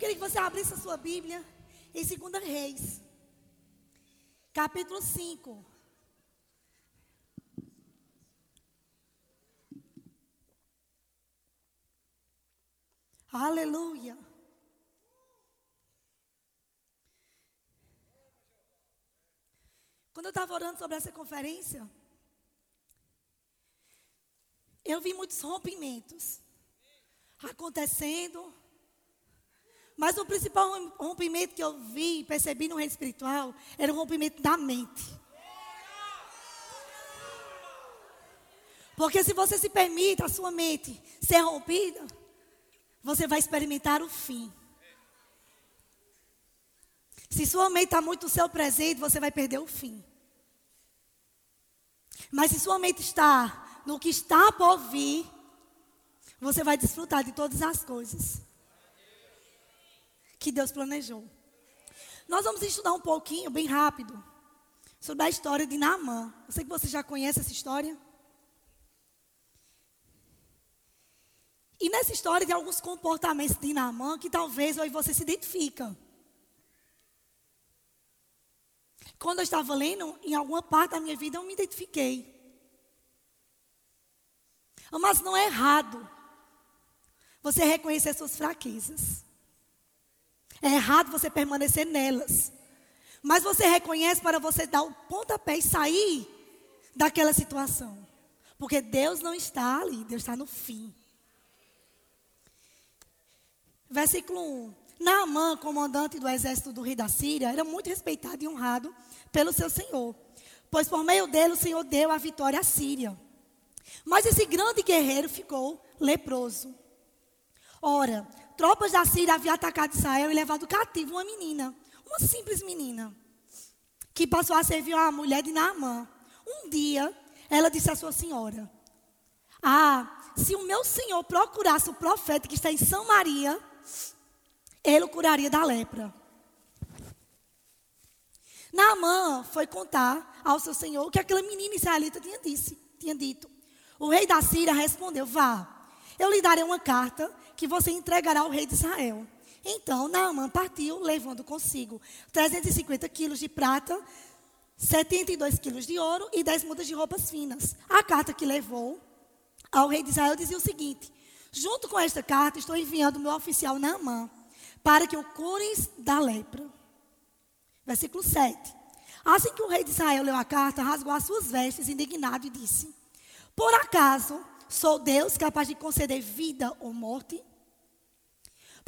queria que você abrisse a sua Bíblia em 2 Reis, capítulo 5. Aleluia. Quando eu estava orando sobre essa conferência, eu vi muitos rompimentos acontecendo. Mas o principal rompimento que eu vi percebi no reino espiritual era o rompimento da mente. Porque se você se permite a sua mente ser rompida, você vai experimentar o fim. Se sua mente está muito no seu presente, você vai perder o fim. Mas se sua mente está no que está por vir, você vai desfrutar de todas as coisas que Deus planejou. Nós vamos estudar um pouquinho, bem rápido, sobre a história de Naamã. Eu sei que você já conhece essa história. E nessa história tem alguns comportamentos de Naamã que talvez e você se identificam. Quando eu estava lendo, em alguma parte da minha vida eu me identifiquei. Mas não é errado você reconhecer suas fraquezas. É errado você permanecer nelas. Mas você reconhece para você dar o pontapé e sair daquela situação. Porque Deus não está ali, Deus está no fim. Versículo 1. Naamã, comandante do exército do rei da Síria, era muito respeitado e honrado pelo seu senhor, pois por meio dele o Senhor deu a vitória à Síria. Mas esse grande guerreiro ficou leproso. Ora, tropas da Síria haviam atacado Israel e levado cativo uma menina, uma simples menina, que passou a servir a mulher de Naamã. Um dia, ela disse à sua senhora: Ah, se o meu senhor procurasse o profeta que está em Samaria, ele o curaria da lepra. Naamã foi contar ao seu senhor o que aquela menina israelita tinha, disse, tinha dito. O rei da Síria respondeu: Vá, eu lhe darei uma carta que você entregará ao rei de Israel. Então Naamã partiu, levando consigo 350 quilos de prata, 72 quilos de ouro e 10 mudas de roupas finas. A carta que levou ao rei de Israel dizia o seguinte: Junto com esta carta, estou enviando meu oficial Naamã para que o cures da lepra. Versículo 7. Assim que o rei de Israel leu a carta, rasgou as suas vestes, indignado, e disse: Por acaso sou Deus capaz de conceder vida ou morte?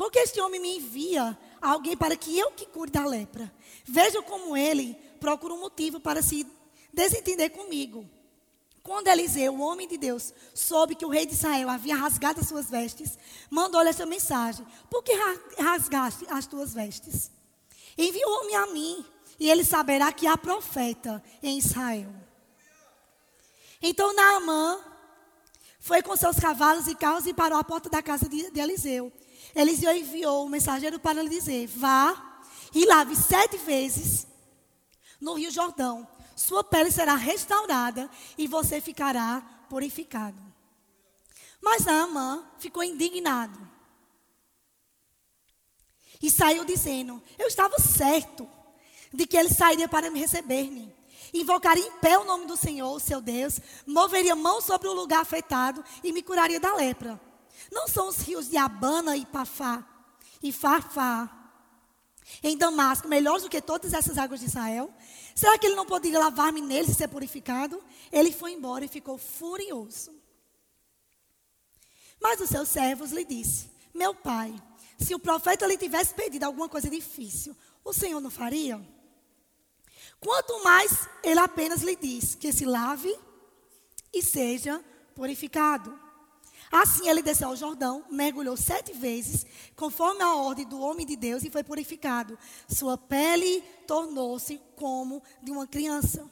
Porque este homem me envia alguém para que eu que cure da lepra. Veja como ele procura um motivo para se desentender comigo. Quando Eliseu, o homem de Deus, soube que o rei de Israel havia rasgado as suas vestes, mandou-lhe esta mensagem: Por que rasgaste as tuas vestes? Enviou-me a mim, e ele saberá que há profeta em Israel. Então Naamã foi com seus cavalos e carros e parou à porta da casa de, de Eliseu. Eliseu enviou o mensageiro para lhe dizer: Vá e lave sete vezes no Rio Jordão sua pele será restaurada e você ficará purificado. Mas Naamã ficou indignado. E saiu dizendo: Eu estava certo de que ele sairia para me receber-me. Invocaria em pé o nome do Senhor, seu Deus, moveria mão sobre o lugar afetado e me curaria da lepra. Não são os rios de Abana e Pafá e Farfá em Damasco melhores do que todas essas águas de Israel? Será que ele não poderia lavar-me neles e ser purificado? Ele foi embora e ficou furioso. Mas os seus servos lhe disse: Meu pai, se o profeta lhe tivesse pedido alguma coisa difícil, o Senhor não faria? Quanto mais ele apenas lhe diz que se lave e seja purificado. Assim ele desceu ao Jordão, mergulhou sete vezes, conforme a ordem do homem de Deus, e foi purificado. Sua pele tornou-se como de uma criança.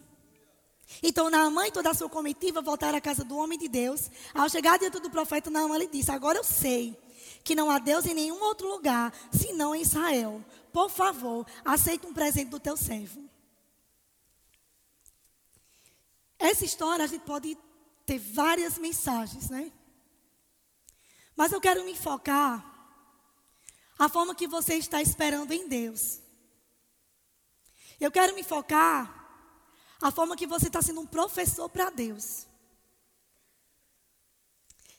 Então Naamã e toda a sua comitiva voltaram à casa do homem de Deus. Ao chegar diante do profeta, Naamã lhe disse: Agora eu sei que não há Deus em nenhum outro lugar, senão em Israel. Por favor, aceite um presente do teu servo. Essa história a gente pode ter várias mensagens, né? Mas eu quero me focar a forma que você está esperando em Deus. Eu quero me focar a forma que você está sendo um professor para Deus.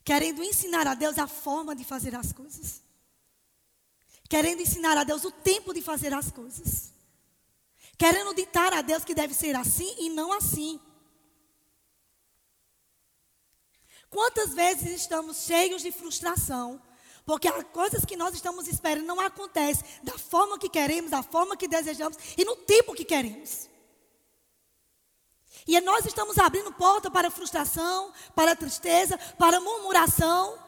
Querendo ensinar a Deus a forma de fazer as coisas. Querendo ensinar a Deus o tempo de fazer as coisas. Querendo ditar a Deus que deve ser assim e não assim. Quantas vezes estamos cheios de frustração, porque as coisas que nós estamos esperando não acontecem da forma que queremos, da forma que desejamos e no tempo que queremos. E nós estamos abrindo porta para frustração, para tristeza, para murmuração.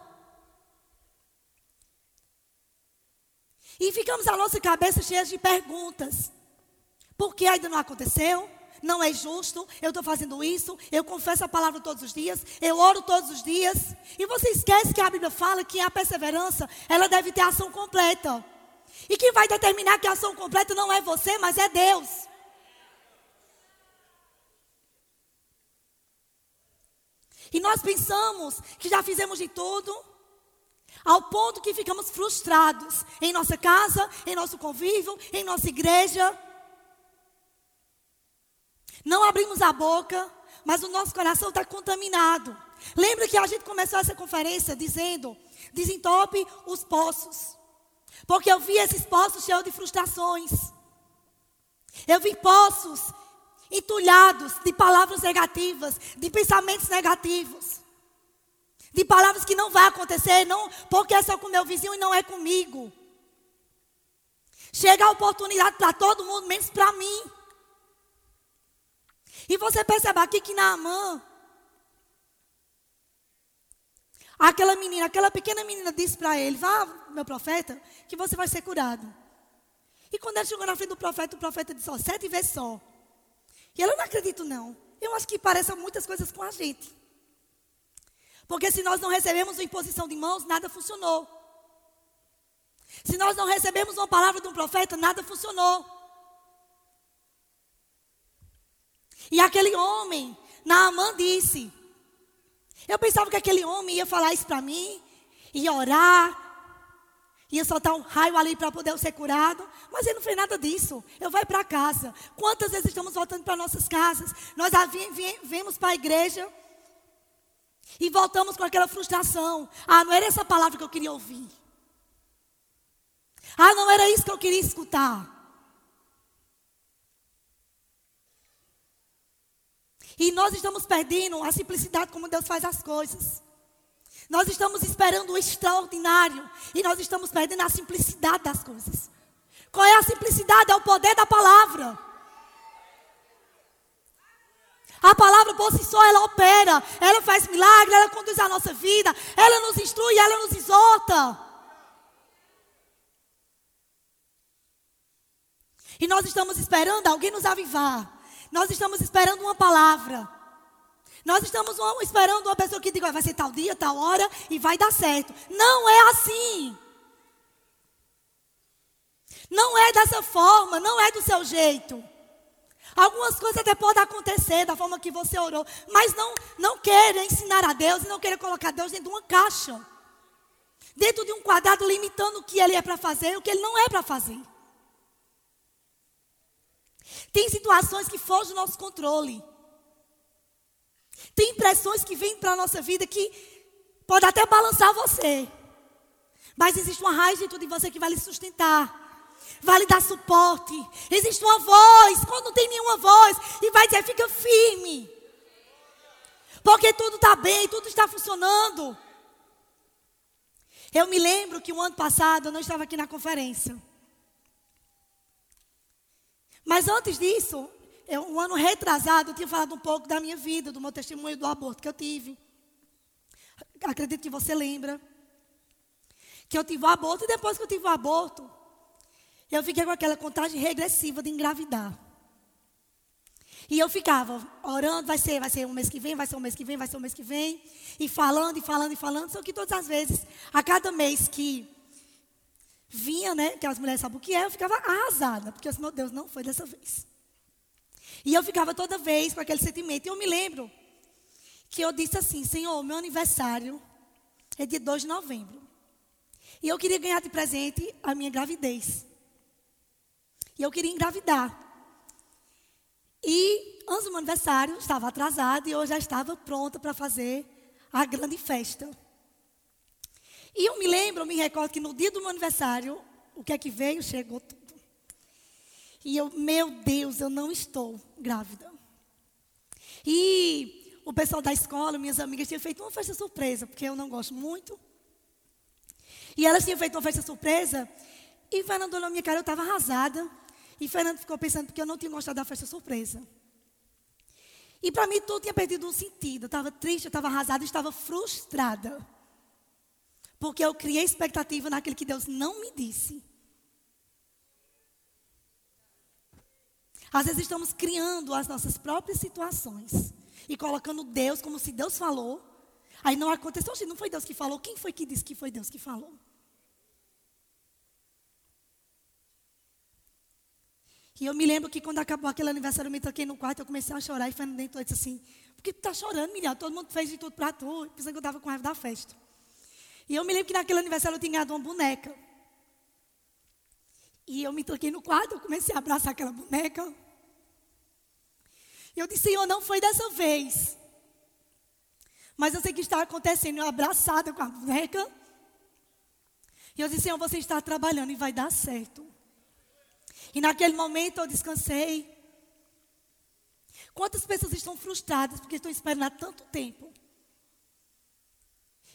E ficamos a nossa cabeça cheia de perguntas. Por que ainda não aconteceu? Não é justo, eu estou fazendo isso, eu confesso a palavra todos os dias, eu oro todos os dias. E você esquece que a Bíblia fala que a perseverança, ela deve ter ação completa. E quem vai determinar que a ação completa não é você, mas é Deus. E nós pensamos que já fizemos de tudo, ao ponto que ficamos frustrados em nossa casa, em nosso convívio, em nossa igreja. Não abrimos a boca, mas o nosso coração está contaminado. Lembra que a gente começou essa conferência dizendo: desentope os poços. Porque eu vi esses poços cheios de frustrações. Eu vi poços entulhados de palavras negativas, de pensamentos negativos. De palavras que não vai acontecer, não, porque é só com meu vizinho e não é comigo. Chega a oportunidade para todo mundo, menos para mim. E você percebe aqui que Naamã, aquela menina, aquela pequena menina disse para ele: Vá, meu profeta, que você vai ser curado. E quando ele chegou na frente do profeta, o profeta disse: Ó, sete vezes só. E ela não acredito, não. Eu acho que parecem muitas coisas com a gente. Porque se nós não recebemos uma imposição de mãos, nada funcionou. Se nós não recebemos uma palavra de um profeta, nada funcionou. E aquele homem, Naamã disse. Eu pensava que aquele homem ia falar isso para mim, ia orar, ia soltar um raio ali para poder ser curado, mas ele não fez nada disso. Eu vou para casa. Quantas vezes estamos voltando para nossas casas? Nós vemos para a igreja e voltamos com aquela frustração. Ah, não era essa palavra que eu queria ouvir. Ah, não era isso que eu queria escutar. E nós estamos perdendo a simplicidade como Deus faz as coisas. Nós estamos esperando o extraordinário e nós estamos perdendo a simplicidade das coisas. Qual é a simplicidade? É o poder da palavra. A palavra por si só, ela opera, ela faz milagre, ela conduz a nossa vida, ela nos instrui, ela nos exorta. E nós estamos esperando alguém nos avivar. Nós estamos esperando uma palavra. Nós estamos esperando uma pessoa que diga, vai ser tal dia, tal hora e vai dar certo. Não é assim. Não é dessa forma, não é do seu jeito. Algumas coisas até podem acontecer da forma que você orou, mas não, não queira ensinar a Deus e não queira colocar Deus dentro de uma caixa. Dentro de um quadrado limitando o que ele é para fazer e o que ele não é para fazer. Tem situações que fogem do nosso controle. Tem impressões que vêm para a nossa vida que pode até balançar você. Mas existe uma raiz dentro de você que vai lhe sustentar. Vai lhe dar suporte. Existe uma voz, quando não tem nenhuma voz, e vai dizer: fica firme. Porque tudo está bem, tudo está funcionando. Eu me lembro que o ano passado eu não estava aqui na conferência. Mas antes disso, eu, um ano retrasado, eu tinha falado um pouco da minha vida, do meu testemunho do aborto que eu tive. Acredito que você lembra. Que eu tive o aborto e depois que eu tive o aborto, eu fiquei com aquela contagem regressiva de engravidar. E eu ficava orando, vai ser, vai ser um mês que vem, vai ser um mês que vem, vai ser um mês que vem. E falando, e falando, e falando. Só que todas as vezes, a cada mês que vinha, né? Que as mulheres sabem o que é, eu ficava arrasada, porque disse, meu Deus, não foi dessa vez. E eu ficava toda vez com aquele sentimento. E eu me lembro que eu disse assim, Senhor, meu aniversário é dia 2 de novembro. E eu queria ganhar de presente a minha gravidez. E eu queria engravidar. E antes do meu aniversário, estava atrasada e eu já estava pronta para fazer a grande festa. E eu me lembro, eu me recordo que no dia do meu aniversário, o que é que veio? Chegou tudo. E eu, meu Deus, eu não estou grávida. E o pessoal da escola, minhas amigas, tinham feito uma festa surpresa, porque eu não gosto muito. E elas tinham feito uma festa surpresa. E Fernando olhou minha cara, eu estava arrasada. E Fernando ficou pensando porque eu não tinha gostado da festa surpresa. E para mim tudo tinha perdido um sentido. Eu estava triste, eu estava arrasada, eu estava frustrada. Porque eu criei expectativa naquilo que Deus não me disse. Às vezes estamos criando as nossas próprias situações e colocando Deus como se Deus falou. Aí não aconteceu, não foi Deus que falou. Quem foi que disse que foi Deus que falou? E eu me lembro que quando acabou aquele aniversário, eu me toquei no quarto, eu comecei a chorar. E Fernando entrou e disse assim: Por que tu tá chorando, Miriam? Todo mundo fez de tudo para tu. Pensando que eu estava com raiva da festa. E eu me lembro que naquele aniversário eu tinha ganhado uma boneca. E eu me toquei no quarto, eu comecei a abraçar aquela boneca. E eu disse: Senhor, não foi dessa vez. Mas eu sei que está acontecendo, eu abraçada com a boneca. E eu disse: Senhor, você está trabalhando e vai dar certo. E naquele momento eu descansei. Quantas pessoas estão frustradas porque estão esperando há tanto tempo?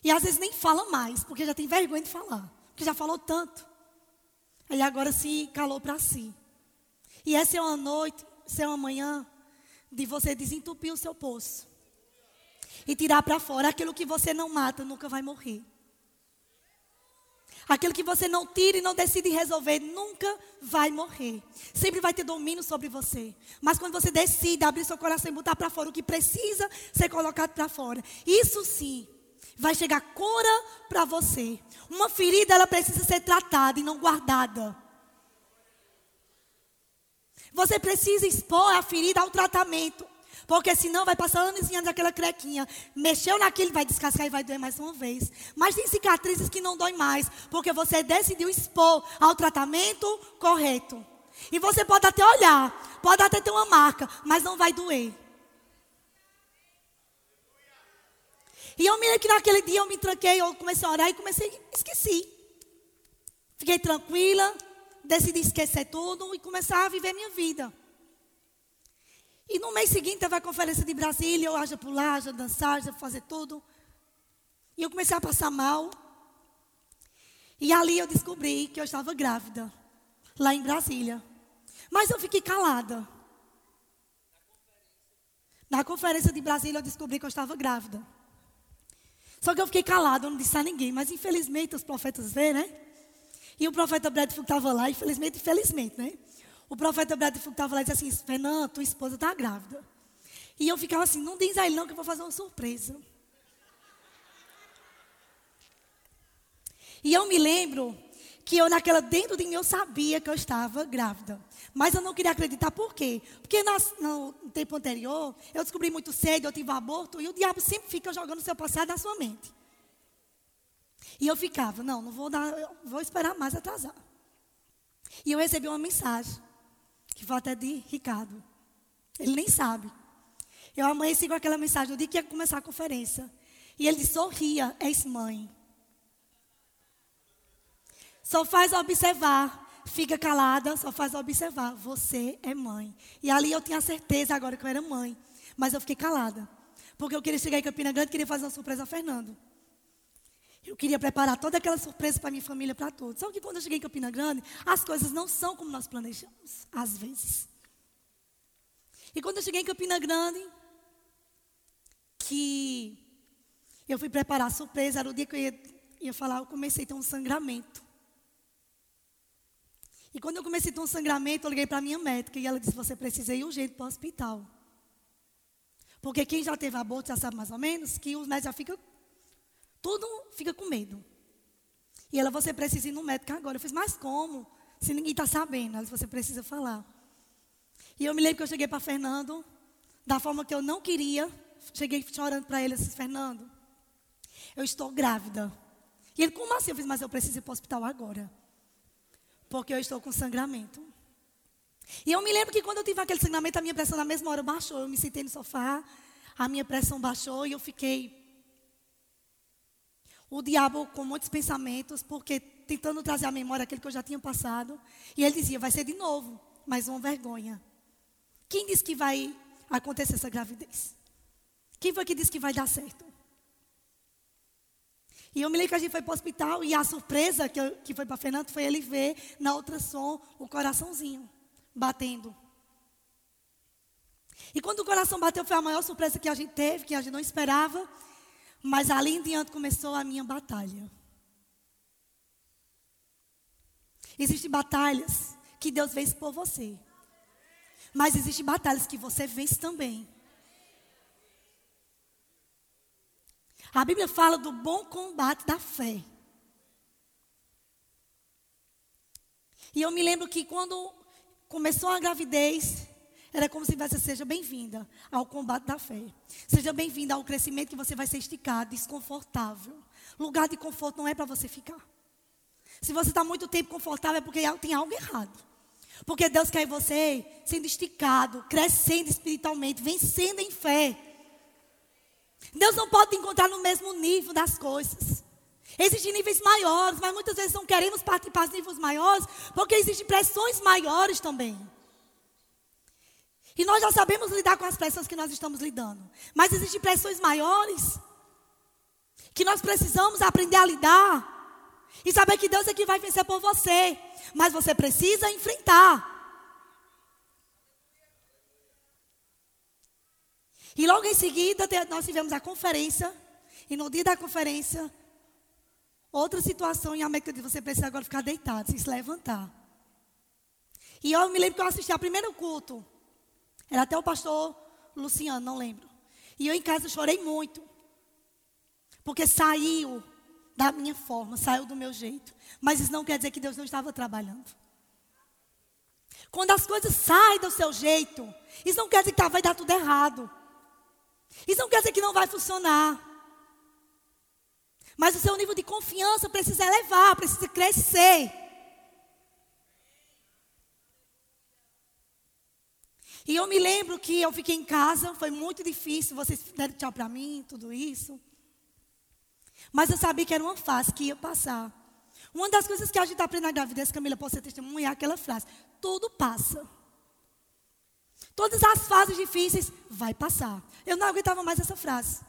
E às vezes nem falam mais, porque já tem vergonha de falar. Porque já falou tanto. Aí agora se calou para si. E essa é uma noite, essa é uma manhã de você desentupir o seu poço. E tirar para fora aquilo que você não mata, nunca vai morrer. Aquilo que você não tira e não decide resolver nunca vai morrer. Sempre vai ter domínio sobre você. Mas quando você decide abrir seu coração e botar para fora o que precisa ser colocado para fora, isso sim vai chegar cura para você. Uma ferida ela precisa ser tratada e não guardada. Você precisa expor a ferida ao tratamento. Porque senão vai passar anos e anos daquela crequinha. Mexeu naquilo, vai descascar e vai doer mais uma vez. Mas tem cicatrizes que não dói mais. Porque você decidiu expor ao tratamento correto. E você pode até olhar, pode até ter uma marca, mas não vai doer. E eu me lembro que naquele dia eu me tranquei, eu comecei a orar e comecei, esqueci. Fiquei tranquila, decidi esquecer tudo e começar a viver minha vida. E no mês seguinte teve a conferência de Brasília, eu haja pular, haja dançar, haja fazer tudo. E eu comecei a passar mal. E ali eu descobri que eu estava grávida, lá em Brasília. Mas eu fiquei calada. Na conferência de Brasília eu descobri que eu estava grávida. Só que eu fiquei calada, eu não disse a ninguém. Mas infelizmente os profetas vê, né? E o profeta Bradford estava lá, infelizmente, infelizmente, né? O profeta Bradford estava lá e disse assim: Fernando, tua esposa está grávida. E eu ficava assim: não diz a ele não que eu vou fazer uma surpresa. E eu me lembro que eu naquela dentro de mim eu sabia que eu estava grávida. Mas eu não queria acreditar por quê? Porque nas, no tempo anterior, eu descobri muito cedo, eu tive aborto, e o diabo sempre fica jogando o seu passado na sua mente. E eu ficava, não, não vou dar, vou esperar mais atrasar. E eu recebi uma mensagem que foi até de Ricardo. Ele nem sabe. Eu amanheci com aquela mensagem no dia que ia começar a conferência. E ele sorria, és mãe. Só faz observar. Fica calada, só faz observar. Você é mãe. E ali eu tinha certeza agora que eu era mãe. Mas eu fiquei calada. Porque eu queria chegar em Campina Grande e queria fazer uma surpresa a Fernando. Eu queria preparar toda aquela surpresa para minha família, para todos. Só que quando eu cheguei em Campina Grande, as coisas não são como nós planejamos, às vezes. E quando eu cheguei em Campina Grande, que eu fui preparar a surpresa, era o dia que eu ia, ia falar, eu comecei a ter um sangramento. E quando eu comecei a ter um sangramento, eu liguei para a minha médica e ela disse: Você precisa ir urgente para o hospital. Porque quem já teve aborto já sabe mais ou menos que os médicos já ficam tudo fica com medo. E ela, você precisa ir no médico agora. Eu fiz, mas como? Se ninguém está sabendo. Ela disse, você precisa falar. E eu me lembro que eu cheguei para Fernando, da forma que eu não queria. Cheguei chorando para ele, disse, Fernando, eu estou grávida. E ele, como assim? Eu fiz, mas eu preciso ir para o hospital agora. Porque eu estou com sangramento. E eu me lembro que quando eu tive aquele sangramento, a minha pressão na mesma hora baixou. Eu me sentei no sofá, a minha pressão baixou e eu fiquei. O diabo com muitos pensamentos, porque tentando trazer à memória aquilo que eu já tinha passado. E ele dizia: vai ser de novo, mais uma vergonha. Quem disse que vai acontecer essa gravidez? Quem foi que disse que vai dar certo? E eu me lembro que a gente foi para o hospital e a surpresa que, eu, que foi para Fernando foi ele ver na ultrassom o coraçãozinho batendo. E quando o coração bateu foi a maior surpresa que a gente teve, que a gente não esperava. Mas ali em diante começou a minha batalha. Existem batalhas que Deus vence por você. Mas existem batalhas que você vence também. A Bíblia fala do bom combate da fé. E eu me lembro que quando começou a gravidez, era como se tivesse, seja bem-vinda ao combate da fé. Seja bem-vinda ao crescimento que você vai ser esticado, desconfortável. Lugar de conforto não é para você ficar. Se você está muito tempo confortável é porque tem algo errado. Porque Deus quer você sendo esticado, crescendo espiritualmente, vencendo em fé. Deus não pode te encontrar no mesmo nível das coisas. Existem níveis maiores, mas muitas vezes não queremos participar dos níveis maiores, porque existem pressões maiores também. E nós já sabemos lidar com as pressões que nós estamos lidando. Mas existem pressões maiores que nós precisamos aprender a lidar. E saber que Deus é que vai vencer por você. Mas você precisa enfrentar. E logo em seguida, nós tivemos a conferência. E no dia da conferência, outra situação em América de você precisa agora ficar deitado, se levantar. E eu me lembro que eu assisti ao primeiro culto. Era até o pastor Luciano, não lembro. E eu em casa chorei muito. Porque saiu da minha forma, saiu do meu jeito. Mas isso não quer dizer que Deus não estava trabalhando. Quando as coisas saem do seu jeito, isso não quer dizer que vai dar tudo errado. Isso não quer dizer que não vai funcionar. Mas o seu nível de confiança precisa elevar, precisa crescer. E eu me lembro que eu fiquei em casa, foi muito difícil, vocês deram tchau para mim, tudo isso. Mas eu sabia que era uma fase que ia passar. Uma das coisas que a gente aprende na gravidez, Camila, pode ser testemunhar aquela frase: tudo passa. Todas as fases difíceis vai passar. Eu não aguentava mais essa frase.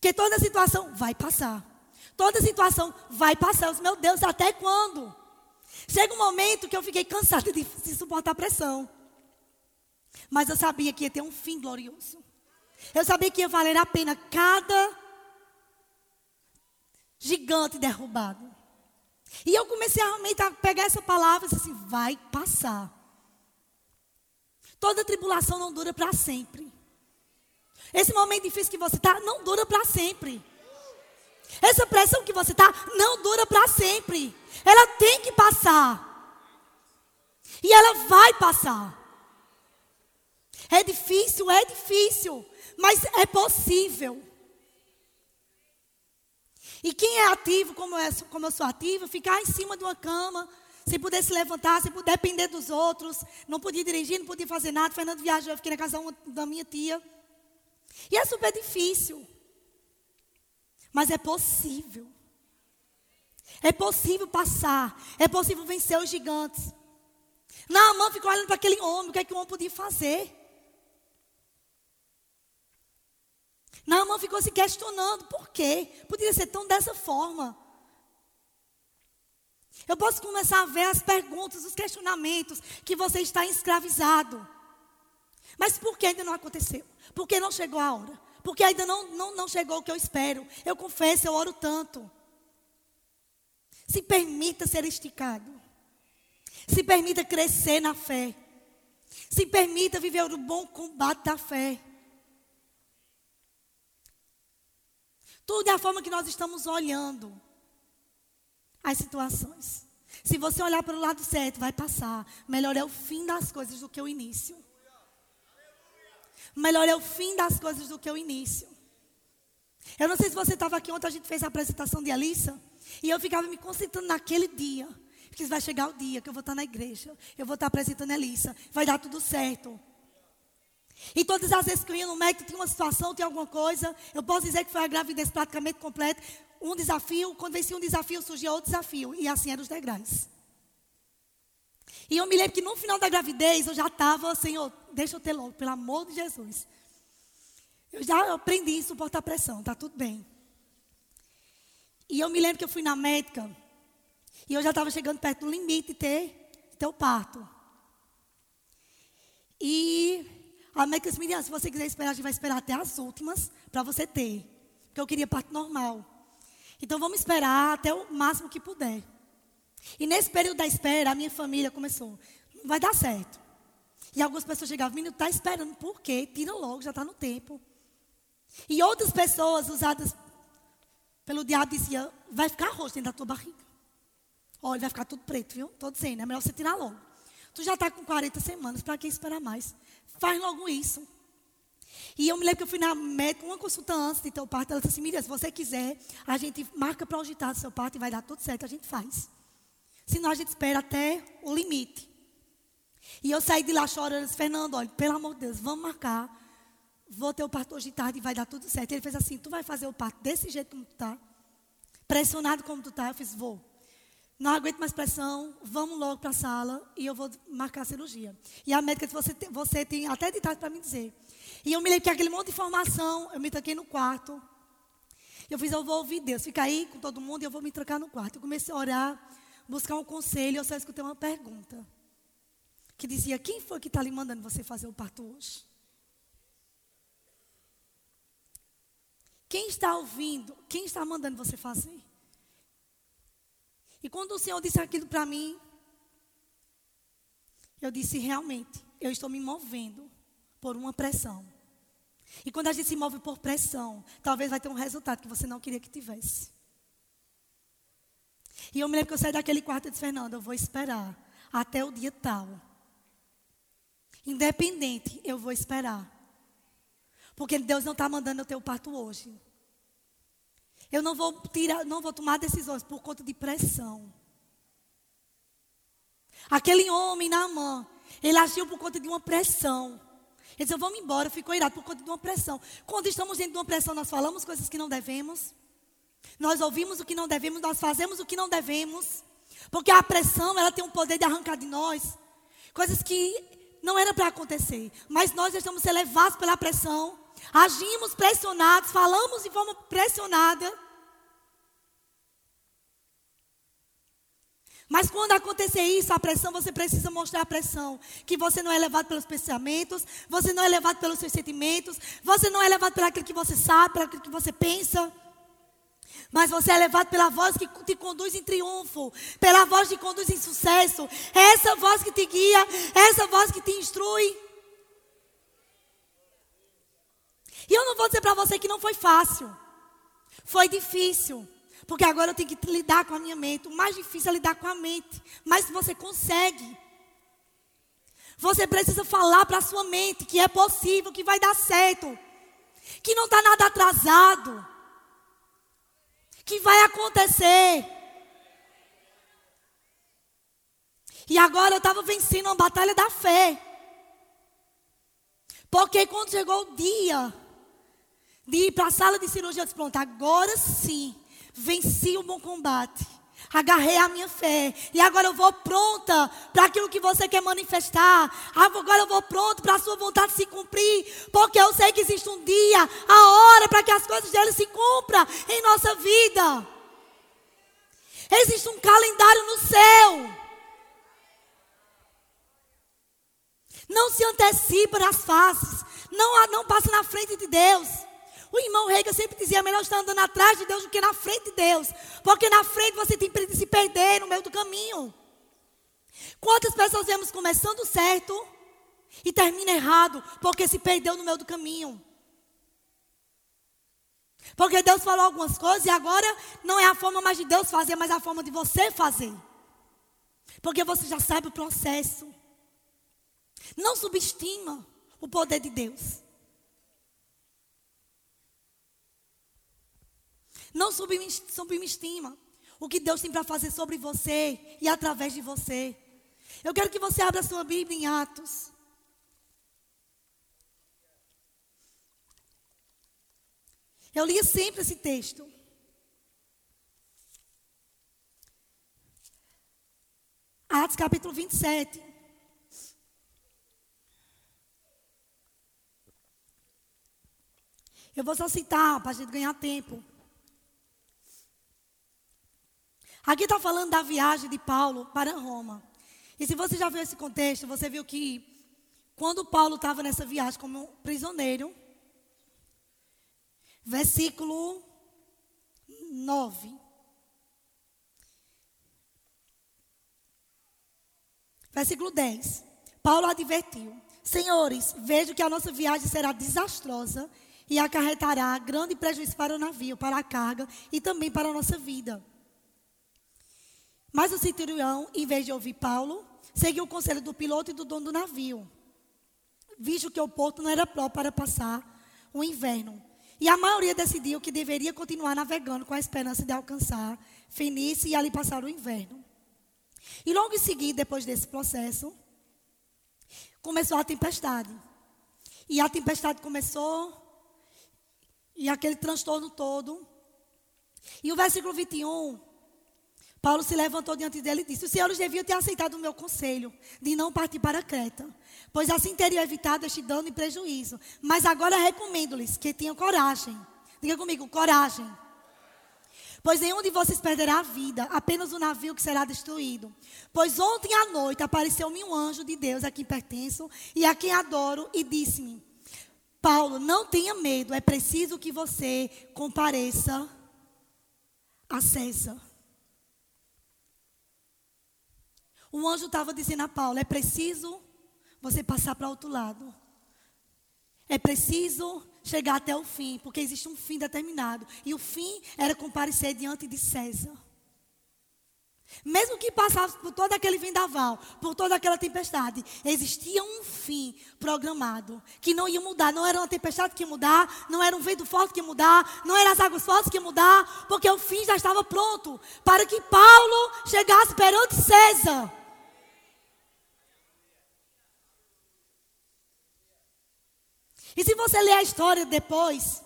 Que toda situação vai passar. Toda situação vai passar. Os meu Deus, até quando? Chega um momento que eu fiquei cansada de, suportar a pressão. Mas eu sabia que ia ter um fim glorioso. Eu sabia que ia valer a pena cada gigante derrubado. E eu comecei realmente a pegar essa palavra e disse assim: vai passar. Toda tribulação não dura para sempre. Esse momento difícil que você está não dura para sempre. Essa pressão que você está não dura para sempre. Ela tem que passar. E ela vai passar. É difícil, é difícil, mas é possível. E quem é ativo, como eu, como eu sou ativo, ficar em cima de uma cama, sem poder se levantar, sem poder depender dos outros, não podia dirigir, não podia fazer nada. Fernando viajou, eu fiquei na casa da minha tia. E é super difícil. Mas é possível. É possível passar. É possível vencer os gigantes. Naamã ficou olhando para aquele homem, o que é que o homem podia fazer? Naamã ficou se questionando, por quê? Podia ser tão dessa forma. Eu posso começar a ver as perguntas, os questionamentos que você está escravizado. Mas por que ainda não aconteceu? Por que não chegou a hora? Porque ainda não, não, não chegou o que eu espero. Eu confesso, eu oro tanto. Se permita ser esticado. Se permita crescer na fé. Se permita viver o bom combate da fé. Tudo é a forma que nós estamos olhando as situações. Se você olhar para o lado certo, vai passar. Melhor é o fim das coisas do que o início. Melhor é o fim das coisas do que o início. Eu não sei se você estava aqui ontem, a gente fez a apresentação de Alissa. E eu ficava me concentrando naquele dia. Porque vai chegar o dia que eu vou estar na igreja. Eu vou estar apresentando a Elissa. Vai dar tudo certo. E todas as vezes que eu ia no médico, tinha uma situação, tinha alguma coisa. Eu posso dizer que foi a gravidez praticamente completa. Um desafio, quando vencia um desafio, surgia outro desafio. E assim eram os degraus. E eu me lembro que no final da gravidez eu já estava, Senhor, deixa eu ter logo, pelo amor de Jesus. Eu já aprendi a suportar pressão, tá tudo bem. E eu me lembro que eu fui na médica e eu já estava chegando perto do limite de ter, de ter o parto. E a médica disse, se você quiser esperar, a gente vai esperar até as últimas para você ter. Porque eu queria parto normal. Então vamos esperar até o máximo que puder. E nesse período da espera, a minha família começou, não vai dar certo. E algumas pessoas chegavam, menino, está esperando, por quê? Tira logo, já está no tempo. E outras pessoas usadas pelo diabo diziam, vai ficar roxo dentro da tua barriga. Olha, vai ficar tudo preto, viu? Estou dizendo, é melhor você tirar logo. Tu já está com 40 semanas, para que esperar mais? Faz logo isso. E eu me lembro que eu fui na médica, uma consulta antes de ter o parto. Ela disse assim: Miriam, se você quiser, a gente marca para o do seu parto e vai dar tudo certo, a gente faz. Senão a gente espera até o limite. E eu saí de lá chorando, disse, Fernando, olha, pelo amor de Deus, vamos marcar. Vou ter o parto hoje de tarde e vai dar tudo certo. Ele fez assim: tu vai fazer o parto desse jeito como tu está? Pressionado como tu está? Eu fiz, vou. Não aguento mais pressão, vamos logo para a sala e eu vou marcar a cirurgia. E a médica disse, você tem, você tem até de tarde para me dizer. E eu me lembro que aquele monte de informação, eu me tranquei no quarto. Eu fiz, eu vou ouvir Deus. Fica aí com todo mundo e eu vou me trancar no quarto. Eu comecei a orar, buscar um conselho. Eu só escutei uma pergunta. Que dizia, quem foi que está lhe mandando você fazer o parto hoje? Quem está ouvindo? Quem está mandando você fazer? E quando o Senhor disse aquilo para mim, eu disse: realmente, eu estou me movendo por uma pressão. E quando a gente se move por pressão, talvez vai ter um resultado que você não queria que tivesse. E eu me lembro que eu saí daquele quarto e disse: Fernanda, eu vou esperar até o dia tal. Independente, eu vou esperar. Porque Deus não está mandando eu ter o parto hoje. Eu não vou tirar, não vou tomar decisões por conta de pressão. Aquele homem na mão, ele agiu por conta de uma pressão. Ele disse, vamos embora, ficou irado por conta de uma pressão. Quando estamos dentro de uma pressão, nós falamos coisas que não devemos. Nós ouvimos o que não devemos, nós fazemos o que não devemos. Porque a pressão, ela tem um poder de arrancar de nós coisas que não era para acontecer. Mas nós estamos ser levados pela pressão agimos pressionados, falamos de forma pressionada. Mas quando acontecer isso, a pressão, você precisa mostrar a pressão. Que você não é levado pelos pensamentos, você não é levado pelos seus sentimentos, você não é levado pelo aquilo que você sabe, pelo aquilo que você pensa. Mas você é levado pela voz que te conduz em triunfo, pela voz que conduz em sucesso. É essa voz que te guia, é essa voz que te instrui. E eu não vou dizer para você que não foi fácil. Foi difícil. Porque agora eu tenho que lidar com a minha mente. O mais difícil é lidar com a mente. Mas você consegue. Você precisa falar para a sua mente que é possível, que vai dar certo. Que não está nada atrasado. Que vai acontecer. E agora eu estava vencendo uma batalha da fé. Porque quando chegou o dia de ir para a sala de cirurgia, eu disse, pronto, agora sim, venci o bom combate. Agarrei a minha fé. E agora eu vou pronta para aquilo que você quer manifestar. Agora eu vou pronto para a sua vontade se cumprir. Porque eu sei que existe um dia, a hora para que as coisas dele se cumpram em nossa vida. Existe um calendário no céu. Não se antecipe nas fases. Não, não passe na frente de Deus. O irmão Reiga sempre dizia: melhor estar andando atrás de Deus do que na frente de Deus. Porque na frente você tem de se perder no meio do caminho. Quantas pessoas vemos começando certo e termina errado porque se perdeu no meio do caminho? Porque Deus falou algumas coisas e agora não é a forma mais de Deus fazer, mas a forma de você fazer. Porque você já sabe o processo. Não subestima o poder de Deus. Não subestima. o que Deus tem para fazer sobre você e através de você. Eu quero que você abra sua Bíblia em Atos. Eu lia sempre esse texto. Atos capítulo 27. Eu vou só citar para a gente ganhar tempo. Aqui está falando da viagem de Paulo para Roma. E se você já viu esse contexto, você viu que quando Paulo estava nessa viagem como prisioneiro, versículo 9. Versículo 10. Paulo advertiu: Senhores, vejo que a nossa viagem será desastrosa e acarretará grande prejuízo para o navio, para a carga e também para a nossa vida. Mas o centurião, em vez de ouvir Paulo, seguiu o conselho do piloto e do dono do navio, visto que o porto não era próprio para passar o inverno. E a maioria decidiu que deveria continuar navegando com a esperança de alcançar Fenícia e ali passar o inverno. E logo em seguida, depois desse processo, começou a tempestade. E a tempestade começou, e aquele transtorno todo. E o versículo 21 Paulo se levantou diante dele e disse: Os senhores deviam ter aceitado o meu conselho de não partir para Creta, pois assim teriam evitado este dano e prejuízo. Mas agora recomendo-lhes que tenham coragem. Diga comigo, coragem. Pois nenhum de vocês perderá a vida, apenas o navio que será destruído. Pois ontem à noite apareceu-me um anjo de Deus a quem pertenço e a quem adoro, e disse-me: Paulo, não tenha medo, é preciso que você compareça a César. O anjo estava dizendo a Paulo: é preciso você passar para outro lado. É preciso chegar até o fim, porque existe um fim determinado. E o fim era comparecer diante de César. Mesmo que passasse por todo aquele vendaval, por toda aquela tempestade, existia um fim programado que não ia mudar. Não era uma tempestade que ia mudar, não era um vento forte que ia mudar, não eram as águas fortes que ia mudar, porque o fim já estava pronto para que Paulo chegasse perante César. E se você ler a história depois,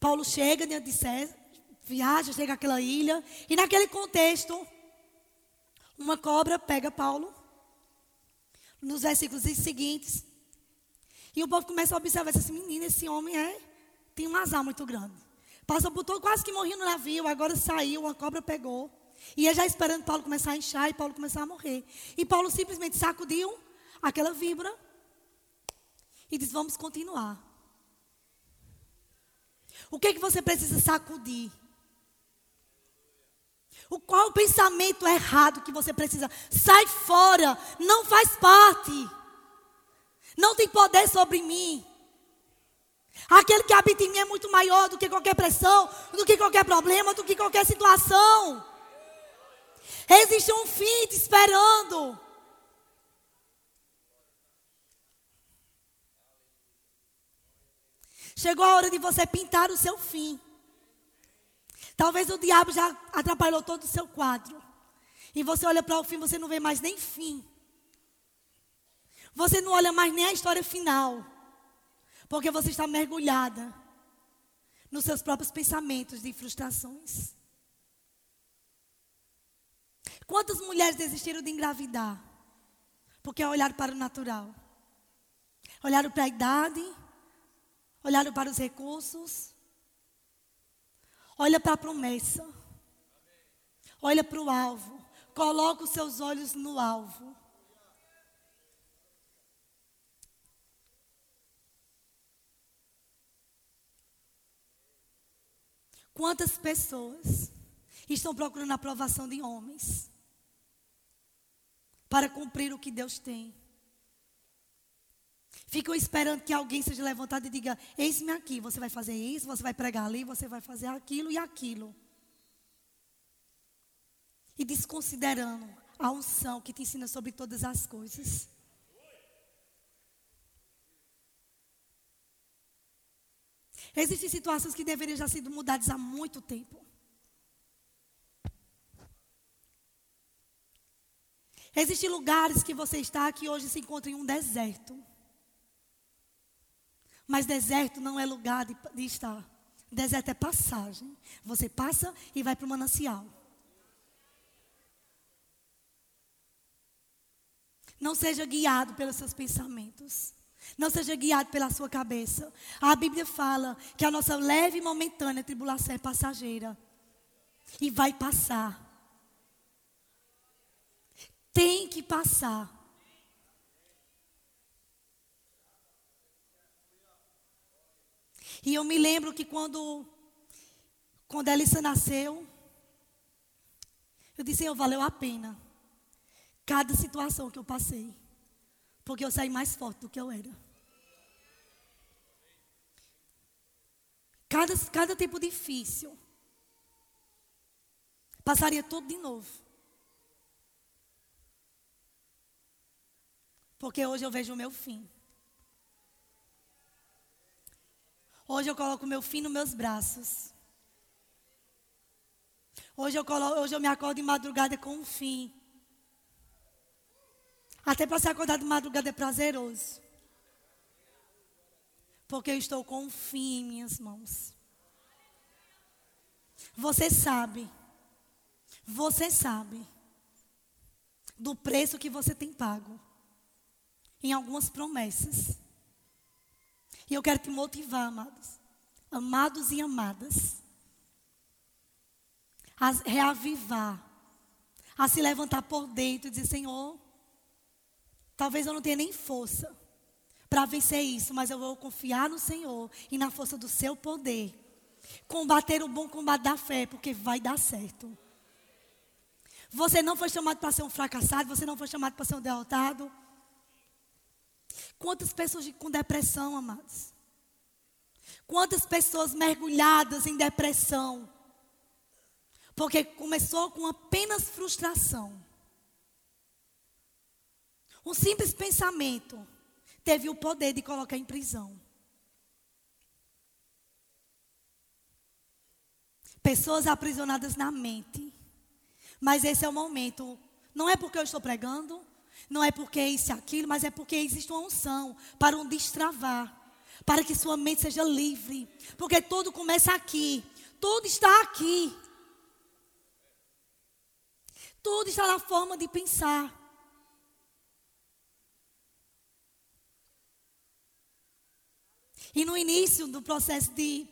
Paulo chega diante de César, viaja, chega àquela ilha, e naquele contexto, uma cobra pega Paulo, nos versículos seguintes, e o povo começa a observar esse menino, esse homem é, tem um azar muito grande. Passou por todo, quase que morreu no navio, agora saiu, uma cobra pegou. E ele já esperando Paulo começar a inchar e Paulo começar a morrer. E Paulo simplesmente sacudiu aquela víbora e diz: Vamos continuar. O que é que você precisa sacudir? O qual o pensamento errado que você precisa? Sai fora, não faz parte. Não tem poder sobre mim. Aquele que habita em mim é muito maior do que qualquer pressão, do que qualquer problema, do que qualquer situação. Existe um fim te esperando. Chegou a hora de você pintar o seu fim. Talvez o diabo já atrapalhou todo o seu quadro. E você olha para o fim, você não vê mais nem fim. Você não olha mais nem a história final. Porque você está mergulhada nos seus próprios pensamentos de frustrações. Quantas mulheres desistiram de engravidar? Porque olharam para o natural. Olharam para a idade, olharam para os recursos, olha para a promessa, olha para o alvo, coloca os seus olhos no alvo. Quantas pessoas estão procurando a aprovação de homens para cumprir o que Deus tem? ficam esperando que alguém seja levantado e diga: Eis-me aqui, você vai fazer isso, você vai pregar ali, você vai fazer aquilo e aquilo. E desconsiderando a unção que te ensina sobre todas as coisas. Existem situações que deveriam já sido mudadas há muito tempo. Existem lugares que você está que hoje se encontra em um deserto. Mas deserto não é lugar de, de estar. Deserto é passagem. Você passa e vai para o manancial. Não seja guiado pelos seus pensamentos. Não seja guiado pela sua cabeça. A Bíblia fala que a nossa leve e momentânea tribulação é passageira. E vai passar. Tem que passar. E eu me lembro que quando, quando Elissa nasceu, eu disse, Senhor, valeu a pena. Cada situação que eu passei. Porque eu saí mais forte do que eu era. Cada, cada tempo difícil. Passaria tudo de novo. Porque hoje eu vejo o meu fim. Hoje eu coloco meu fim nos meus braços. Hoje eu, colo, hoje eu me acordo de madrugada com um fim. Até para se acordar de madrugada é prazeroso. Porque eu estou com um fim em minhas mãos. Você sabe. Você sabe. Do preço que você tem pago em algumas promessas. E eu quero te motivar, amados. Amados e amadas. A reavivar. A se levantar por dentro e dizer: Senhor, talvez eu não tenha nem força para vencer isso, mas eu vou confiar no Senhor e na força do seu poder. Combater o bom combate da fé, porque vai dar certo. Você não foi chamado para ser um fracassado, você não foi chamado para ser um derrotado. Quantas pessoas com depressão, amados? Quantas pessoas mergulhadas em depressão? Porque começou com apenas frustração. Um simples pensamento teve o poder de colocar em prisão. Pessoas aprisionadas na mente. Mas esse é o momento. Não é porque eu estou pregando, não é porque é isso e aquilo, mas é porque existe uma unção para um destravar. Para que sua mente seja livre. Porque tudo começa aqui. Tudo está aqui. Tudo está na forma de pensar. E no início do processo de,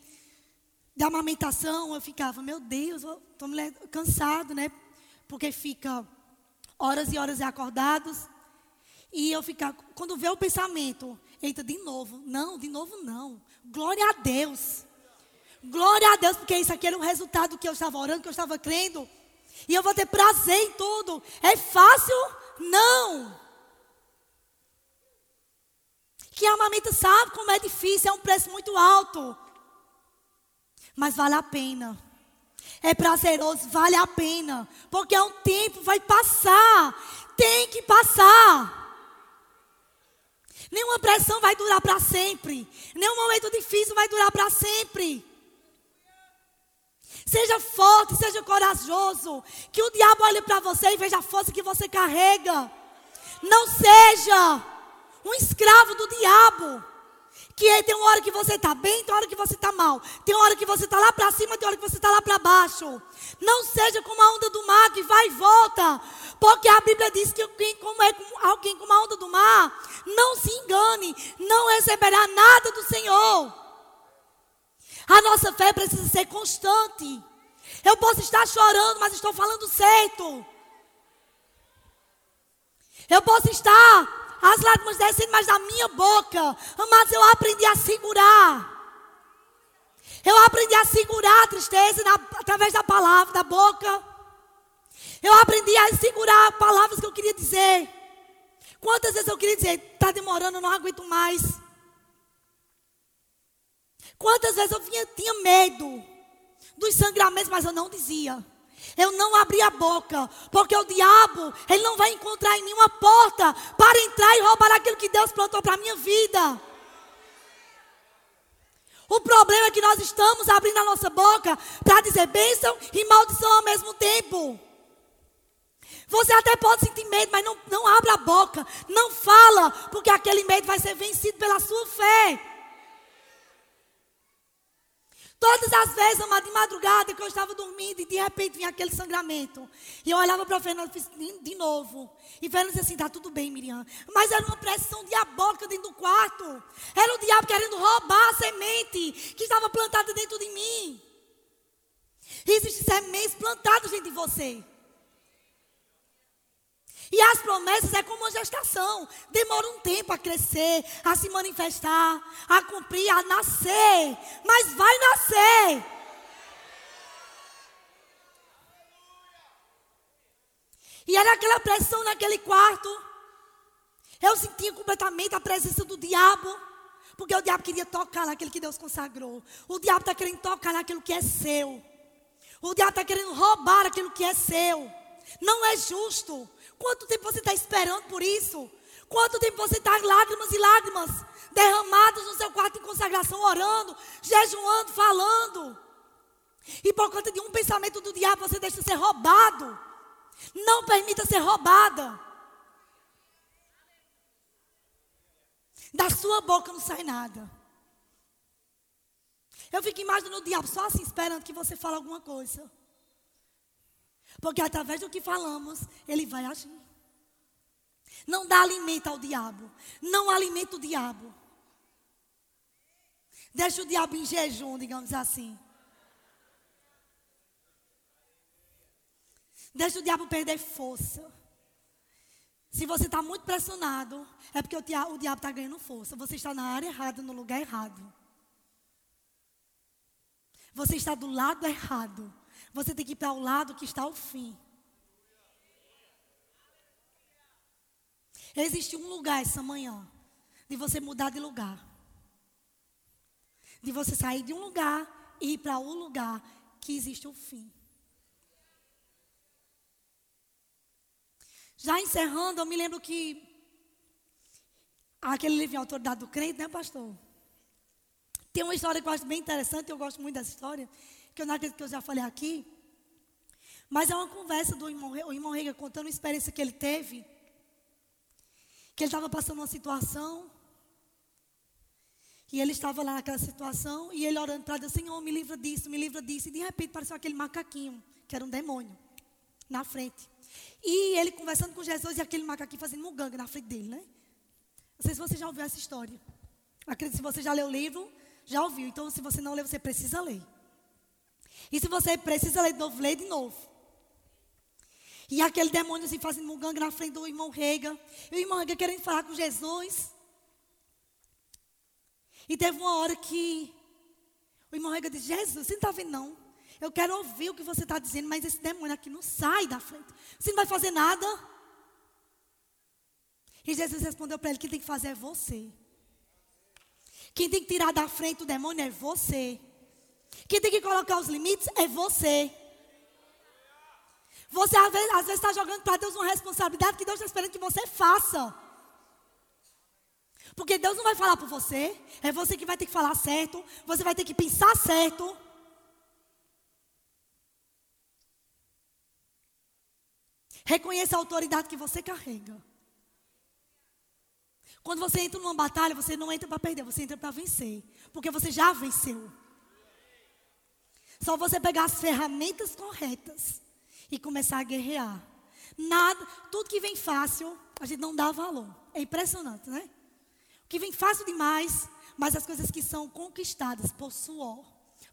de amamentação, eu ficava, meu Deus, estou cansado, né? Porque fica horas e horas acordados. E eu ficar, quando vê o pensamento, eita, de novo. Não, de novo não. Glória a Deus. Glória a Deus, porque isso aqui era o resultado que eu estava orando, que eu estava crendo. E eu vou ter prazer em tudo. É fácil? Não. Que amamenta sabe como é difícil, é um preço muito alto. Mas vale a pena é prazeroso, vale a pena. Porque é um tempo, vai passar. Tem que passar. Nenhuma pressão vai durar para sempre. Nenhum momento difícil vai durar para sempre. Seja forte, seja corajoso. Que o diabo olhe para você e veja a força que você carrega. Não seja um escravo do diabo. Que tem uma hora que você está bem, tem uma hora que você está mal. Tem uma hora que você está lá para cima, tem uma hora que você está lá para baixo. Não seja como a onda do mar que vai e volta. Porque a Bíblia diz que quem como é alguém como a onda do mar, não se engane, não receberá nada do Senhor. A nossa fé precisa ser constante. Eu posso estar chorando, mas estou falando certo. Eu posso estar as lágrimas descendo mais da minha boca. Mas eu aprendi a segurar. Eu aprendi a segurar a tristeza na, através da palavra, da boca. Eu aprendi a segurar palavras que eu queria dizer. Quantas vezes eu queria dizer, está demorando, eu não aguento mais. Quantas vezes eu vinha, tinha medo dos sangramentos, mas eu não dizia. Eu não abri a boca, porque o diabo, ele não vai encontrar em mim uma porta para entrar e roubar aquilo que Deus plantou para a minha vida. O problema é que nós estamos abrindo a nossa boca para dizer bênção e maldição ao mesmo tempo. Você até pode sentir medo, mas não, não abra a boca, não fala, porque aquele medo vai ser vencido pela sua fé. Todas as vezes, amado, de madrugada, que eu estava dormindo e de repente vinha aquele sangramento. E eu olhava para Fernando e disse, de novo. E Fernando disse assim: tá tudo bem, Miriam. Mas era uma pressão diabólica dentro do quarto. Era o diabo querendo roubar a semente que estava plantada dentro de mim. Existem sementes plantadas dentro de você. E as promessas é como uma gestação. Demora um tempo a crescer, a se manifestar, a cumprir, a nascer. Mas vai nascer. E era aquela pressão naquele quarto. Eu sentia completamente a presença do diabo. Porque o diabo queria tocar naquilo que Deus consagrou. O diabo está querendo tocar naquilo que é seu. O diabo está querendo roubar aquilo que é seu. Não é justo. Quanto tempo você está esperando por isso? Quanto tempo você está lágrimas e lágrimas derramadas no seu quarto em consagração, orando, jejuando, falando. E por conta de um pensamento do diabo, você deixa ser roubado. Não permita ser roubada. Da sua boca não sai nada. Eu fico imaginando o diabo só assim, esperando que você fale alguma coisa. Porque através do que falamos, ele vai agir. Não dá alimento ao diabo. Não alimenta o diabo. Deixa o diabo em jejum, digamos assim. Deixa o diabo perder força. Se você está muito pressionado, é porque o diabo está ganhando força. Você está na área errada, no lugar errado. Você está do lado errado. Você tem que ir para o lado que está o fim. Existe um lugar essa manhã de você mudar de lugar. De você sair de um lugar e ir para um lugar que existe o fim. Já encerrando, eu me lembro que aquele livro Autoridade do Crente, né, pastor? Tem uma história que eu acho bem interessante, eu gosto muito dessa história que eu não acredito que eu já falei aqui. Mas é uma conversa do irmão, Rega contando uma experiência que ele teve. Que ele estava passando uma situação. E ele estava lá naquela situação. E ele orando para Deus: Senhor, me livra disso, me livra disso. E de repente apareceu aquele macaquinho, que era um demônio, na frente. E ele conversando com Jesus e aquele macaquinho fazendo gangue na frente dele, né? Não sei se você já ouviu essa história. Acredito que se você já leu o livro, já ouviu. Então, se você não leu, você precisa ler. E se você precisa ler de novo, lê de novo. E aquele demônio assim fazendo gangue na frente do irmão Rega. E o irmão Rega querendo falar com Jesus. E teve uma hora que o irmão Rega disse: Jesus, você não está vendo não? Eu quero ouvir o que você está dizendo, mas esse demônio aqui não sai da frente. Você não vai fazer nada. E Jesus respondeu para ele: quem tem que fazer é você. Quem tem que tirar da frente o demônio é você. Quem tem que colocar os limites é você. Você às vezes está jogando para Deus uma responsabilidade que Deus está esperando que você faça. Porque Deus não vai falar por você, é você que vai ter que falar certo, você vai ter que pensar certo. Reconheça a autoridade que você carrega. Quando você entra numa batalha, você não entra para perder, você entra para vencer. Porque você já venceu. Só você pegar as ferramentas corretas e começar a guerrear. Nada, tudo que vem fácil, a gente não dá valor. É impressionante, né? O que vem fácil demais, mas as coisas que são conquistadas por suor,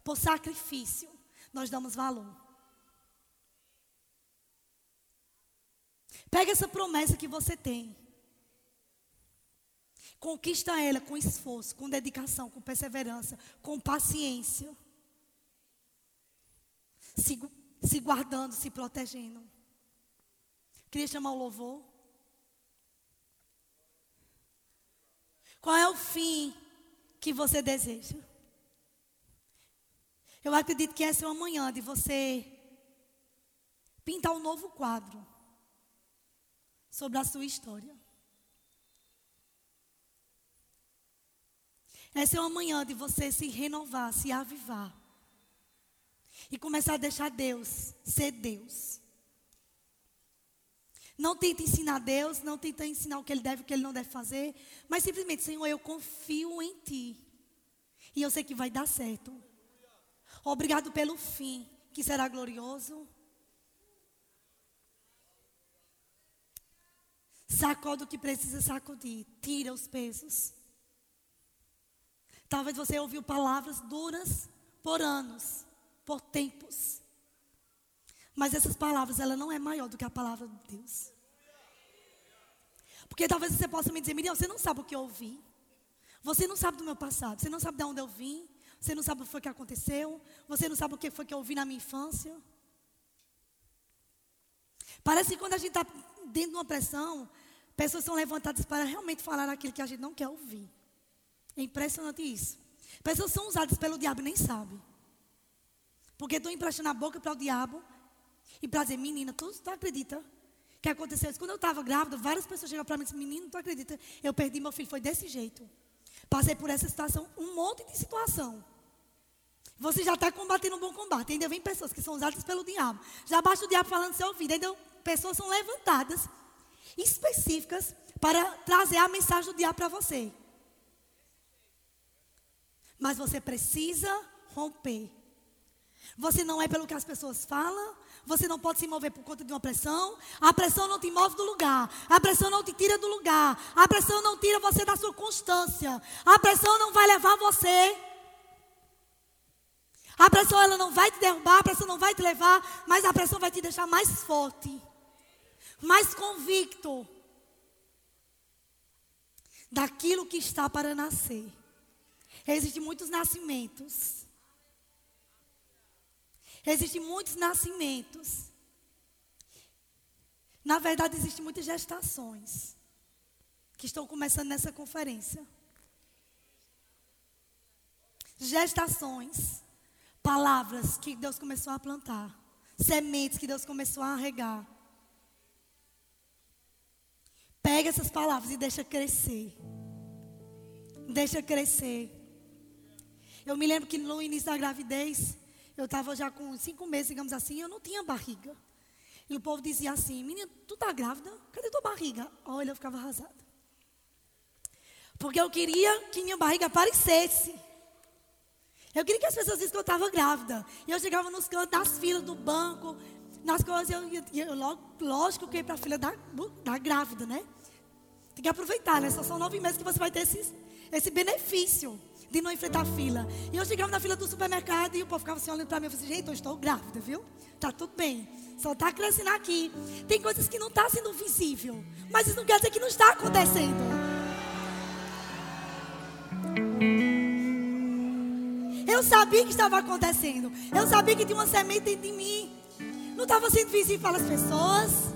por sacrifício, nós damos valor. Pega essa promessa que você tem. Conquista ela com esforço, com dedicação, com perseverança, com paciência se, se guardando, se protegendo. Queria chamar o louvor. Qual é o fim que você deseja? Eu acredito que essa é uma manhã de você pintar um novo quadro sobre a sua história. Essa é uma manhã de você se renovar, se avivar. E começar a deixar Deus ser Deus. Não tenta ensinar Deus, não tenta ensinar o que Ele deve o que Ele não deve fazer. Mas simplesmente, Senhor, eu confio em Ti. E eu sei que vai dar certo. Obrigado pelo fim, que será glorioso. Sacode o que precisa sacudir. Tira os pesos. Talvez você ouviu palavras duras por anos, por tempos. Mas essas palavras, ela não é maior do que a palavra de Deus. Porque talvez você possa me dizer, Miriam, você não sabe o que eu ouvi. Você não sabe do meu passado. Você não sabe de onde eu vim. Você não sabe o que foi que aconteceu. Você não sabe o que foi que eu ouvi na minha infância. Parece que quando a gente está dentro de uma pressão, pessoas são levantadas para realmente falar aquilo que a gente não quer ouvir. É impressionante isso. Pessoas são usadas pelo diabo e nem sabem. Porque estão emprestando a boca para o diabo e para dizer, menina, tu, tu acredita que aconteceu isso? Quando eu estava grávida, várias pessoas chegaram para mim e disseram, menino, tu acredita? Eu perdi meu filho, foi desse jeito. Passei por essa situação, um monte de situação. Você já está combatendo um bom combate. Ainda vem pessoas que são usadas pelo diabo. Já basta o diabo falando seu ouvido. Ainda pessoas são levantadas específicas para trazer a mensagem do diabo para você. Mas você precisa romper. Você não é pelo que as pessoas falam. Você não pode se mover por conta de uma pressão. A pressão não te move do lugar. A pressão não te tira do lugar. A pressão não tira você da sua constância. A pressão não vai levar você. A pressão ela não vai te derrubar, a pressão não vai te levar, mas a pressão vai te deixar mais forte, mais convicto daquilo que está para nascer. Existem muitos nascimentos. Existem muitos nascimentos. Na verdade, existem muitas gestações que estão começando nessa conferência. Gestações, palavras que Deus começou a plantar, sementes que Deus começou a regar. Pega essas palavras e deixa crescer. Deixa crescer. Eu me lembro que no início da gravidez, eu estava já com cinco meses, digamos assim, eu não tinha barriga. E o povo dizia assim: Menina, tu tá grávida? Cadê tua barriga? Olha, eu ficava arrasada. Porque eu queria que minha barriga aparecesse. Eu queria que as pessoas vissem que eu estava grávida. E eu chegava nos cantos, nas filas do banco, nas coisas, eu, eu, logo, lógico que eu ia para a fila da, da grávida, né? Tem que aproveitar, né? Só são nove meses que você vai ter esse benefício de não enfrentar fila. E eu chegava na fila do supermercado e o povo ficava assim olhando para mim e falei, assim, gente, eu estou grávida, viu? Tá tudo bem. Só está crescendo aqui. Tem coisas que não está sendo visível. Mas isso não quer dizer que não está acontecendo. Eu sabia que estava acontecendo. Eu sabia que tinha uma semente de mim. Não estava sendo visível para as pessoas.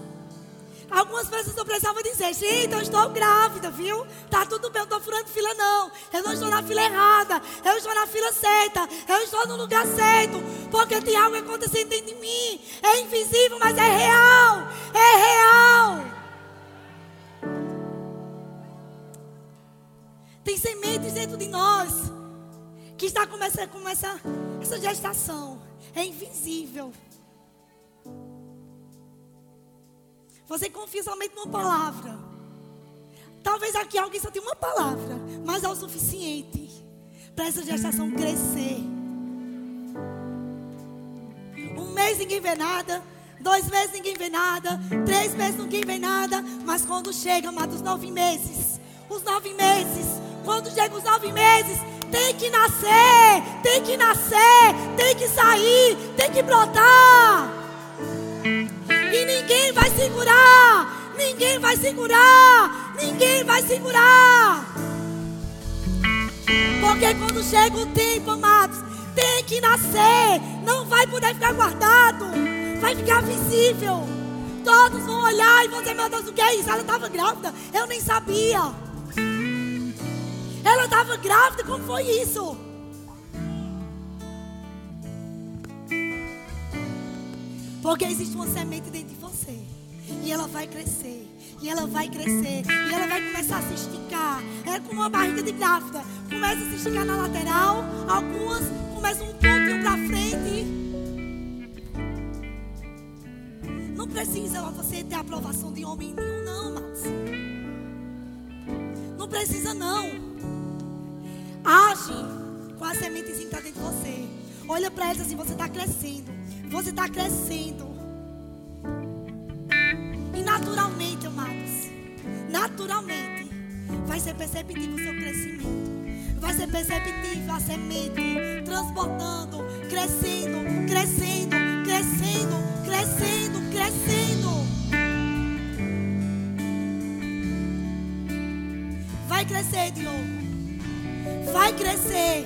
Algumas pessoas eu precisava dizer, gente, eu estou grávida, viu? Tá tudo bem, eu estou furando fila, não. Eu não estou na fila errada. Eu estou na fila certa. Eu estou no lugar certo. Porque tem algo acontecendo dentro de mim. É invisível, mas é real. É real. Tem sementes dentro de nós que está começando com essa, essa gestação. É invisível. Você confia somente numa palavra. Talvez aqui alguém só tenha uma palavra, mas é o suficiente para essa gestação crescer. Um mês ninguém vê nada, dois meses ninguém vê nada, três meses ninguém vê nada, mas quando chega, amados, nove meses, os nove meses, quando chega os nove meses, tem que nascer, tem que nascer, tem que sair, tem que brotar. E ninguém vai segurar. Ninguém vai segurar. Ninguém vai segurar. Porque quando chega o tempo, amados, tem que nascer. Não vai poder ficar guardado. Vai ficar visível. Todos vão olhar e vão dizer: Meu Deus, o que é isso? Ela estava grávida. Eu nem sabia. Ela estava grávida. Como foi isso? Porque existe uma semente dentro de você. E ela vai crescer. E ela vai crescer. E ela vai começar a se esticar. É como uma barriga de grávida. Começa a se esticar na lateral. Algumas começam um pouquinho para frente. Não precisa você ter aprovação de homem nenhum, não, amados. Não precisa, não. Age com a sementezinha que está dentro de você. Olha para eles assim: você está crescendo. Você está crescendo. E naturalmente, amados, naturalmente, vai ser perceptível o seu crescimento. Vai ser perceptível a semente transportando, crescendo, crescendo, crescendo, crescendo, crescendo. Vai crescer, Diogo. Vai crescer.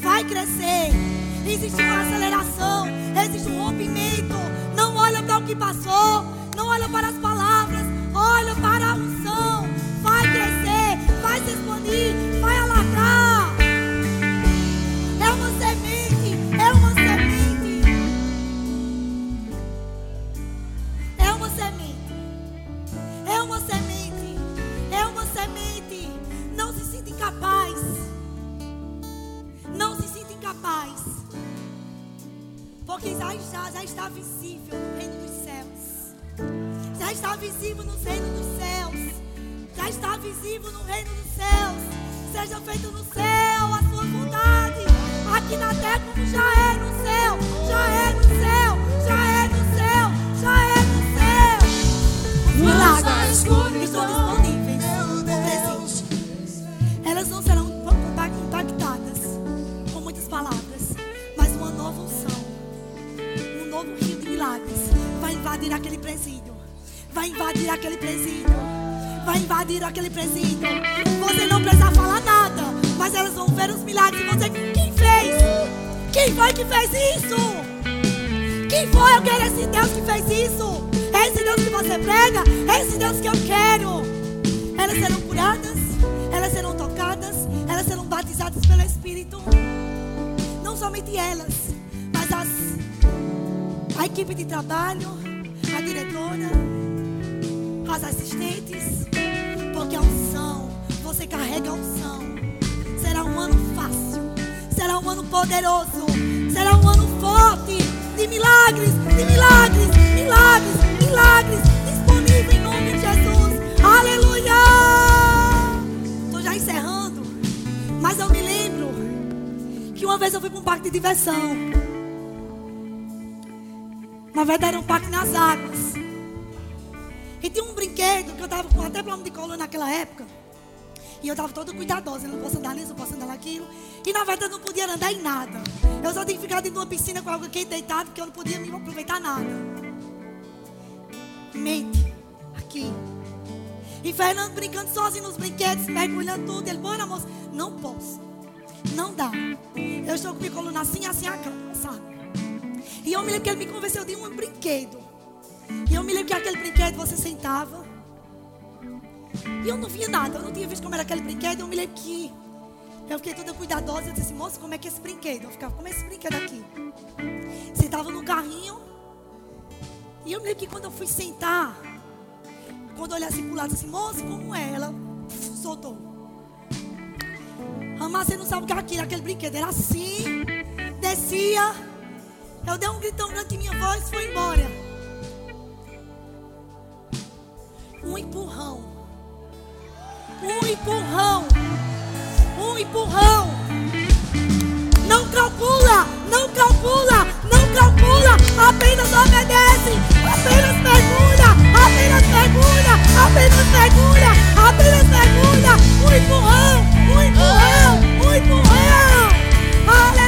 Vai crescer. Existe uma aceleração. Existe um rompimento. Não olha para o que passou. Não olha para as palavras. Olha para a Porque já, já, já está visível no reino dos céus. Já está visível no reino dos céus. Já está visível no reino dos céus. Seja feito no céu a sua vontade. Aqui na terra como já é no céu. Já é novo rio de milagres vai invadir aquele presídio, vai invadir aquele presídio, vai invadir aquele presídio. Você não precisa falar nada, mas elas vão ver os milagres e você, quem fez? Quem foi que fez isso? Quem foi? Eu quero esse Deus que fez isso. É esse Deus que você prega? É esse Deus que eu quero. Elas serão curadas, elas serão tocadas, elas serão batizadas pelo Espírito. Não somente elas, a equipe de trabalho, a diretora, as assistentes. Porque a unção, você carrega a unção. Será um ano fácil, será um ano poderoso, será um ano forte de milagres, de milagres, milagres, milagres disponível em nome de Jesus. Aleluia! Estou já encerrando, mas eu me lembro que uma vez eu fui para um parque de diversão. Na verdade, era um parque nas águas. E tinha um brinquedo que eu estava com até problema de coluna naquela época. E eu estava toda cuidadosa. Eu não posso andar nisso, não posso andar naquilo. E na verdade eu não podia andar em nada. Eu só tinha que ficar dentro de uma piscina com alguém deitado, porque eu não podia me aproveitar nada. Mente. Aqui. E Fernando brincando sozinho nos brinquedos, mergulhando tudo. Ele, bora moça. Não posso. Não dá. Eu estou com minha coluna assim, assim, a cama, sabe? E eu me lembro que ele me convenceu de um brinquedo. E eu me lembro que aquele brinquedo você sentava. E eu não via nada, eu não tinha visto como era aquele brinquedo. Eu me lembro que eu fiquei toda cuidadosa. Eu disse moça, como é que é esse brinquedo? Eu ficava, como é esse brinquedo aqui? Sentava no carrinho. E eu me lembro que quando eu fui sentar, quando eu olhei assim pro lado, assim, moça, como é? Ela soltou. Amar, você não sabe o que é aquilo, aquele brinquedo. Era assim, descia. Eu dei um gritão grande que minha voz foi embora. Um empurrão. Um empurrão. Um empurrão. Não calcula, não calcula, não calcula. Apenas obedece, apenas mergulha, apenas mergulha, apenas mergulha, apenas mergulha. Um empurrão, um empurrão, um empurrão. Aleluia.